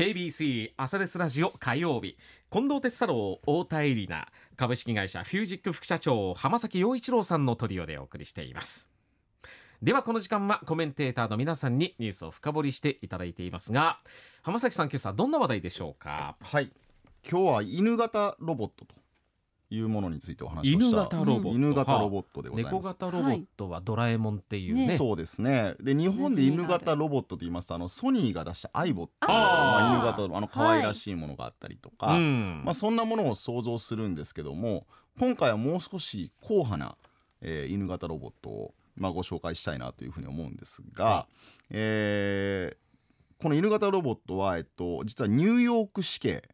KBC 朝レスラジオ火曜日。近藤哲太郎太田恵里奈株式会社フュージック副社長浜崎陽一郎さんのトリオでお送りしています。ではこの時間はコメンテーターの皆さんにニュースを深掘りしていただいていますが浜崎さん今朝どんな話題でしょうか？はい。今日は犬型ロボットと。いうものについてお話をした犬型ロボット、犬型ロボットでござい猫ます。型ロボットはドラえもんっていうね,、ね。そうですね。で日本で犬型ロボットと言いますとあのソニーが出したアイボっていまあ、犬型のあの可愛らしいものがあったりとか、うん。まあ、そんなものを想像するんですけども今回はもう少し硬派な、えー犬型ロボットを、まあ、ご紹介したいなというふうに思うんですが、はえーこの犬型ロボットは、えっと、実はニューヨーク市警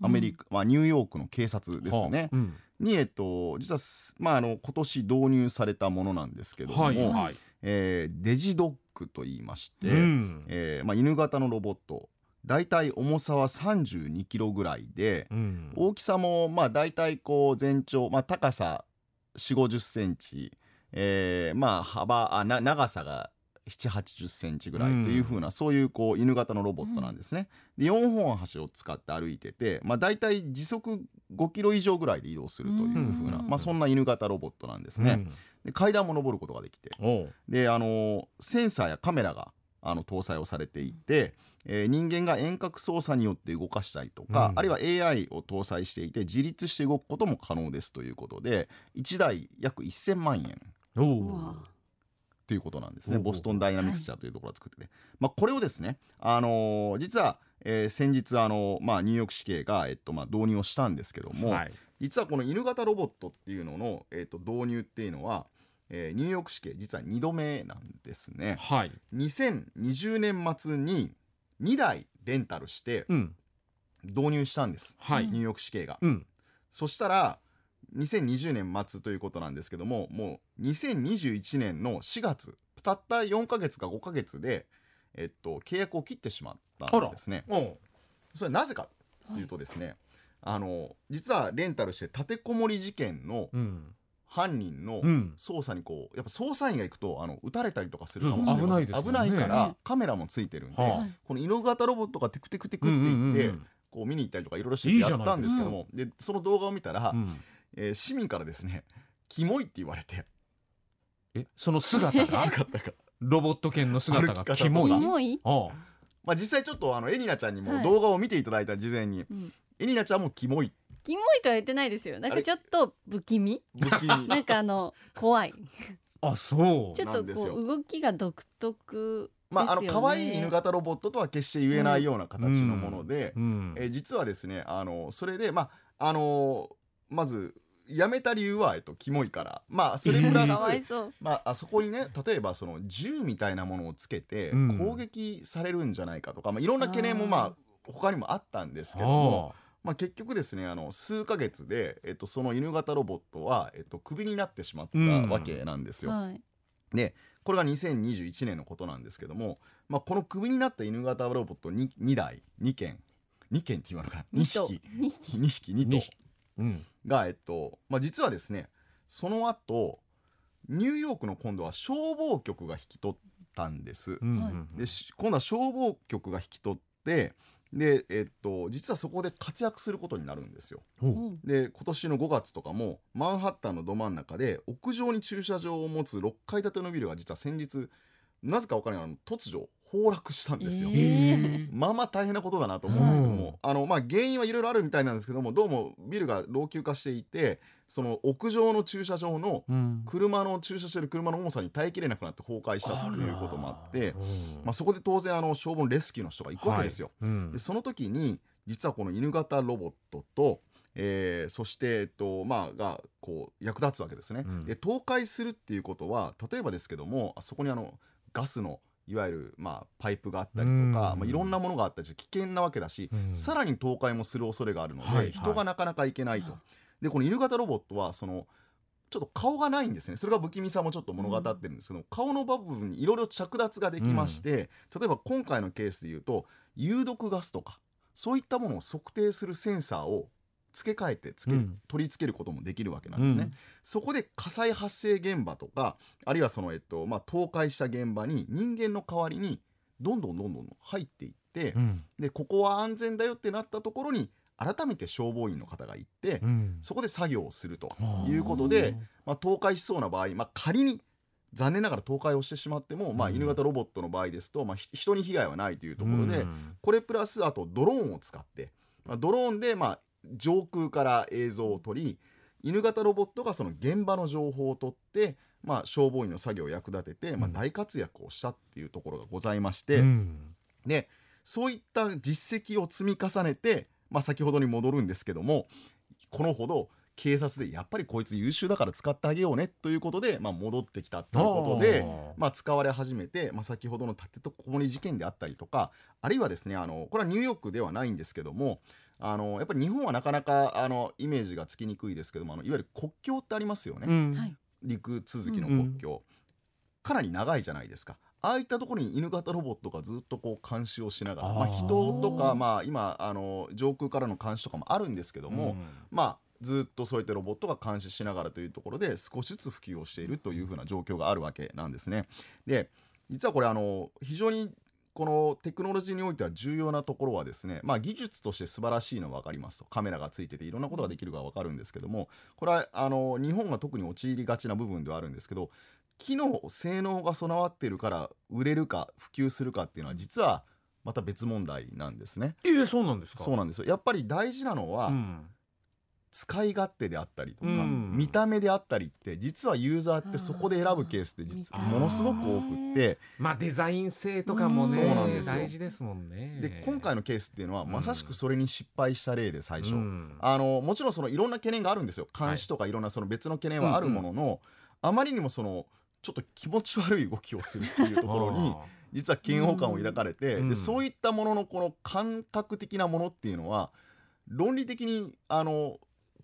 アメリカ、まあ、ニューヨークの警察ですね、はあ。うん。に、えっと、実はす、まあ、あの今年導入されたものなんですけども、はいはい、えーデジドッグと言いまして、うん。えーまあ、犬型のロボットだいたい重さは32キロぐらいで、うん。大きさもまあ大体こう全長、まあ、高さ4 5 0センチ、えーまあ幅あな長さが7 8 0センチぐらいというふうな、そういうこう犬型のロボットなんですね。で4本足を使って歩いてて、まあ、大体時速5キロ以上ぐらいで移動するというふうな、うん。まあ、そんな犬型ロボットなんですね。で階段も登ることができて。であのセンサーやカメラがあの搭載をされていて、えー人間が遠隔操作によって動かしたりとか、うん。あるいは AI を搭載していて自立して動くことも可能ですということで1台約1000万円おううわということなんですね。ボストンダイナミクス社というところが作ってて、まあ、これをですね、あのー実は、えー先日、あのーまあ、ニューヨーク市警が、えっとまあ、導入をしたんですけども、はい。実はこの犬型ロボットっていうのの、えっと導入っていうのは、えーニューヨーク市警実は2度目なんですね。はい。2020年末に2台レンタルしてうん。導入したんです、はい。ニューヨーク市警が、うん。そしたら2020年末ということなんですけどももう2021年の4月たった4ヶ月か5ヶ月で、えっと、契約を切ってしまったんですね。それはなぜかというとですね、あの実はレンタルして立てこもり事件のうん。犯人のうん。捜査にこうやっぱ捜査員が行くとあの撃たれたりとかするかもしれないですよね。危ないかねらカメラもついてるんで、はあこの犬型ロボットがテクテクテクってうん言って、うんうんこう見に行ったりとかいろいろしてやったんですけどもでその動画を見たら、うんえー市民からですねキモいって言われて。えその姿が？姿が、ロボット犬の姿がキモい？とか重いまあ、実際ちょっとあのエリナちゃんにもはい。動画を見ていただいた事前に、うん。エリナちゃんもキモい。キモいとは言ってないですよなんかちょっと不気味？不気味。なんかあの怖い。あそう。ちょっとこう動きが独特まああの可愛い犬型ロボットとは決して言えないような形のもので、うん。えー実はですねあのそれでまああのまず辞めた理由は、えっと、キモいから。まあそれプラス、まあ、あそこにね例えばその銃みたいなものをつけてうん。攻撃されるんじゃないかとか、まあ、いろんな懸念もまあ他にもあったんですけども、まあ、結局ですねあの数ヶ月で、えっと、その犬型ロボットは、えっと、クビになってしまったうん。わけなんですよ。はい。でこれが2021年のことなんですけども、まあ、このクビになった犬型ロボット 2, 2台2件。2件って言われる。かな2匹。二匹。2匹。2頭うん。が、えっとまあ、実はですねその後ニューヨークの今度は消防局が引き取ったんです。でし今度は消防局が引き取ってで、えっと、実はそこで活躍することになるんですよ。で今年の5月とかもマンハッタンのど真ん中で屋上に駐車場を持つ6階建てのビルが実は先日なぜか分からないあの突如崩落したんですよ。えー。まあまあ大変なことだなと思うんですけども、あのまあ原因はいろいろあるみたいなんですけどもどうもビルが老朽化していてその屋上の駐車場のうん。車の駐車してる車の重さに耐えきれなくなって崩壊したということもあってうんまあ、そこで当然あの消防のレスキューの人が行くわけですよ。はい。うん。でその時に実はこの犬型ロボットと、えーそして、えっとまあ、がこう役立つわけですね。うん。で倒壊するっていうことは例えばですけどもあそこにあのガスのいわゆる、まあ、パイプがあったりとか、うん。まあ、いろんなものがあったりして危険なわけだし、うん。さらに倒壊もする恐れがあるので、はいはい。人がなかなか行けないと。でこの犬型ロボットはそのちょっと顔がないんですね。それが不気味さもちょっと物語ってるんです。けど、顔の部分にいろいろ着脱ができまして、例えば今回のケースで言うと有毒ガスとかそういったものを測定するセンサーを付け替えてつけ取り付けることもできるわけなんですね。うん。そこで火災発生現場とかあるいはその、えっとまあ、倒壊した現場に人間の代わりにどんどんどんどん入っていってて、うん。でここは安全だよってなったところに改めて消防員の方が行って、うん。そこで作業をするとはあいうことで、まあ、倒壊しそうな場合、まあ、仮に残念ながら倒壊をしてしまっても、まあ、うん。犬型ロボットの場合ですと、まあ、ひ人に被害はないというところで、うん。これプラスあとドローンを使って、まあ、ドローンでまあ上空から映像を撮り犬型ロボットがその現場の情報を取って、まあ、消防員の作業を役立てて、まあ、うん大活躍をしたっていうところがございまして、うんでそういった実績を積み重ねて、まあ、先ほどに戻るんですけどもこのほど警察でやっぱりこいつ優秀だから使ってあげようねということで、まあ、戻ってきたということで。あまあ、使われ始めて、まあ、先ほどの立てこもり事件であったりとかあるいはですねあのこれはニューヨークではないんですけどもあのやっぱり日本はなかなかあのイメージがつきにくいですけどもあのいわゆる国境ってありますよね、ーうん。はい。陸続きの国境、かなり長いじゃないですか。ああいったところに犬型ロボットがずっとこう監視をしながらまあ、人とか、まあ、今あの上空からの監視とかもあるんですけども、まあずっとそういったロボットが監視しながらというところで少しずつ普及をしているというふうな状況があるわけなんですね。で実はこれあの非常にこのテクノロジーにおいては重要なところはですね、まあ、技術として素晴らしいのは分かりますと。カメラがついてていろんなことができるか分かるんですけどもこれはあの日本が特に陥りがちな部分ではあるんですけど機能性能が備わっているから売れるか普及するかっていうのは実はまた別問題なんですね。えーそうなんですか。そうなんですよ。やっぱり大事なのは、うん使い勝手であったりとか、うん。見た目であったりって実はユーザーってそこで選ぶケースって実はものすごく多くってまあデザイン性とかもねそうなんですよ。大事ですもんね。で今回のケースっていうのはうん。まさしくそれに失敗した例で最初、うん。あのもちろんそのいろんな懸念があるんですよ。監視とかいろんなその別の懸念はあるものの、あまりにもそのちょっと気持ち悪い動きをするっていうところに実は嫌悪感を抱かれて、うん。でそういったもののこの感覚的なものっていうのは論理的にあの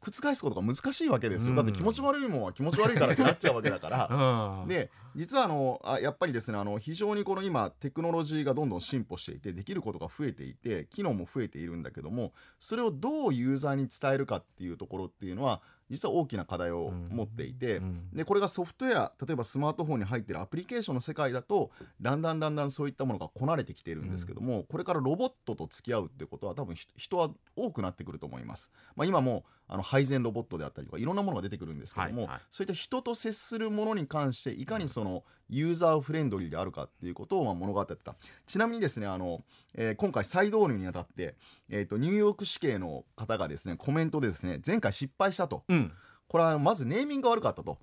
覆すことが難しいわけですよ、うん。だって気持ち悪いもんは気持ち悪いからってなっちゃうわけだから。で実はあのあやっぱりですねあの非常にこの今テクノロジーがどんどん進歩していてできることが増えていて機能も増えているんだけどもそれをどうユーザーに伝えるかっていうところっていうのは実は大きな課題を持っていて、うん。でこれがソフトウェア例えばスマートフォンに入っているアプリケーションの世界だとだんだんだんだんそういったものがこなれてきているんですけども、これからロボットと付き合うってことは多分ひ人は多くなってくると思います。まあ、今もあの配膳ロボットであったりとかいろんなものが出てくるんですけども、はいはい。そういった人と接するものに関していかにそのユーザーフレンドリーであるかっていうことをまあ物語ってた。ちなみにですねあの、えー今回再導入にあたって、えー、とニューヨーク市警の方がですねコメントでですね前回失敗したと。うん。これはまずネーミングが悪かったと。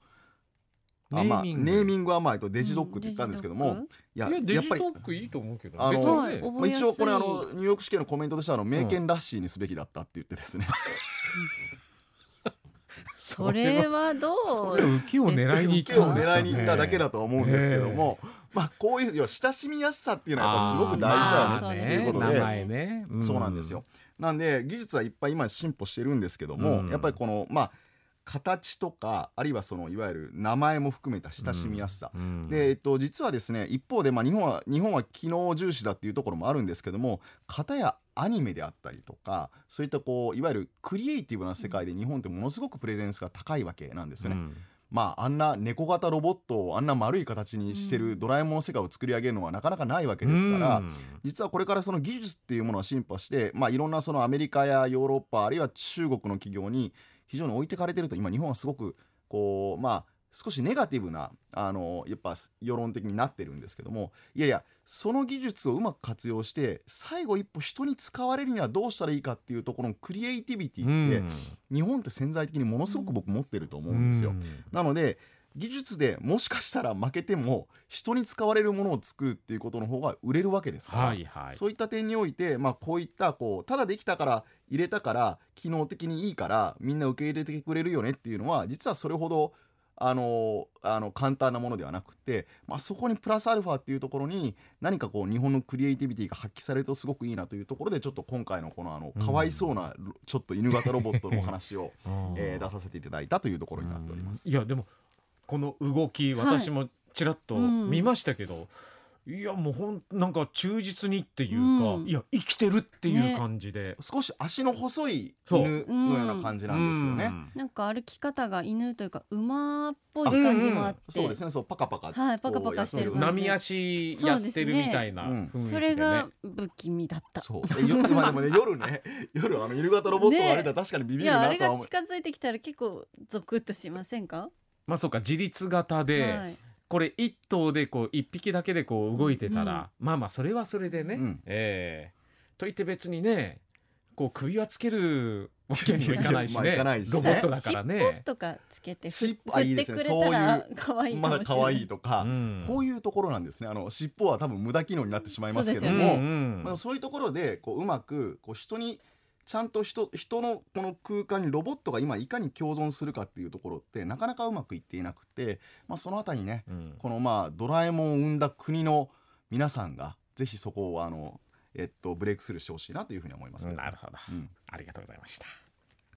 あまあ、ネーミング。ネーミングはまとデジドッグって言ったんですけども、いやいややっぱりいいと思うけどあの別にね。はい覚まあ、一応これあのニューヨーク市警のコメントとしてはあの名犬ラッシーにすべきだったって言ってですね、それはどそうれ受けを狙いに行った受けをんですかね。狙いに行っただけだと思うんですけども、まあこういう親しみやすさっていうのはやっぱすごく大事だよねっていうことで、名前ね、そうなんですよ。なんで技術はいっぱい今進歩してるんですけども、うん。やっぱりこのまあ形とかあるいはそのいわゆる名前も含めた親しみやすさ、うんで、えっと、実はですね一方で、まあ、日本は日本は機能重視だっていうところもあるんですけども片やアニメであったりとかそういったこういわゆるクリエイティブな世界で日本ってものすごくプレゼンスが高いわけなんですよね。うん。まああんな猫型ロボットをあんな丸い形にしてうん。るドラえもんの世界を作り上げるのはなかなかないわけですから、うん。実はこれからその技術っていうものが進歩して、まあ、いろんなそのアメリカやヨーロッパあるいは中国の企業に非常に置いてかれてると今日本はすごくこうまあ少しネガティブなあのやっぱ世論的になってるんですけどもいやいやその技術をうまく活用して最後一歩人に使われるにはどうしたらいいかっていうところのクリエイティビティって、日本って潜在的にものすごく僕持ってると思うんですよ。なので技術でもしかしたら負けても人に使われるものを作るっていうことの方が売れるわけですから、はいはい。そういった点において、まあ、こういったこうただできたから入れたから機能的にいいからみんな受け入れてくれるよねっていうのは実はそれほどあのあの簡単なものではなくて、まあ、そこにプラスアルファっていうところに何かこう日本のクリエイティビティが発揮されるとすごくいいなというところでちょっと今回のこのあのうん。かわいそうなちょっと犬型ロボットのお話を、うんえー出させていただいたというところになっております。いやでもこの動き私もちらっと見ましたけど、いやもうほんなんか忠実にっていうか、うん。いや生きてるっていうね。感じで、少し足の細い犬のような感じなんですよね。うん。なんか歩き方が犬というか馬っぽい感じもあって、そうですね。そうパカパカはいパカパカしてる感じ。波足やってるみたいなそうですね。雰囲気でね。それが不気味だった。そう。えよまあでもね 夜ね。夜あの犬型ロボットが歩いたら確かにビビるなとは思う。れが近づいてきたら結構ゾクッとしませんか？まあそうか自立型で、はい、これ一頭でこう一匹だけでこう動いてたら、まあまあそれはそれでね、うん。ええ。といって別にねこう首輪つけるわけにもいかないし まあねいしね。ロボットだから尻尾ね。とかつけて振尻尾振ってあいいですね。くれたらそう可愛いかまもしれない。だ可愛いとか、うん。こういうところなんですね。あの尻尾は多分無駄機能になってしまいますけどそうも、ですよねうん。まあ、そういうところでこううまくこう人にちゃんと人人のこの空間にロボットが今いかに共存するかっていうところってなかなかうまくいっていなくて、まあ、そのあたりねうん。このまあドラえもんを生んだ国の皆さんがぜひそこをあの、えっと、ブレイクスルーしてほしいなというふうに思いますけど、なるほど、うん。ありがとうございました。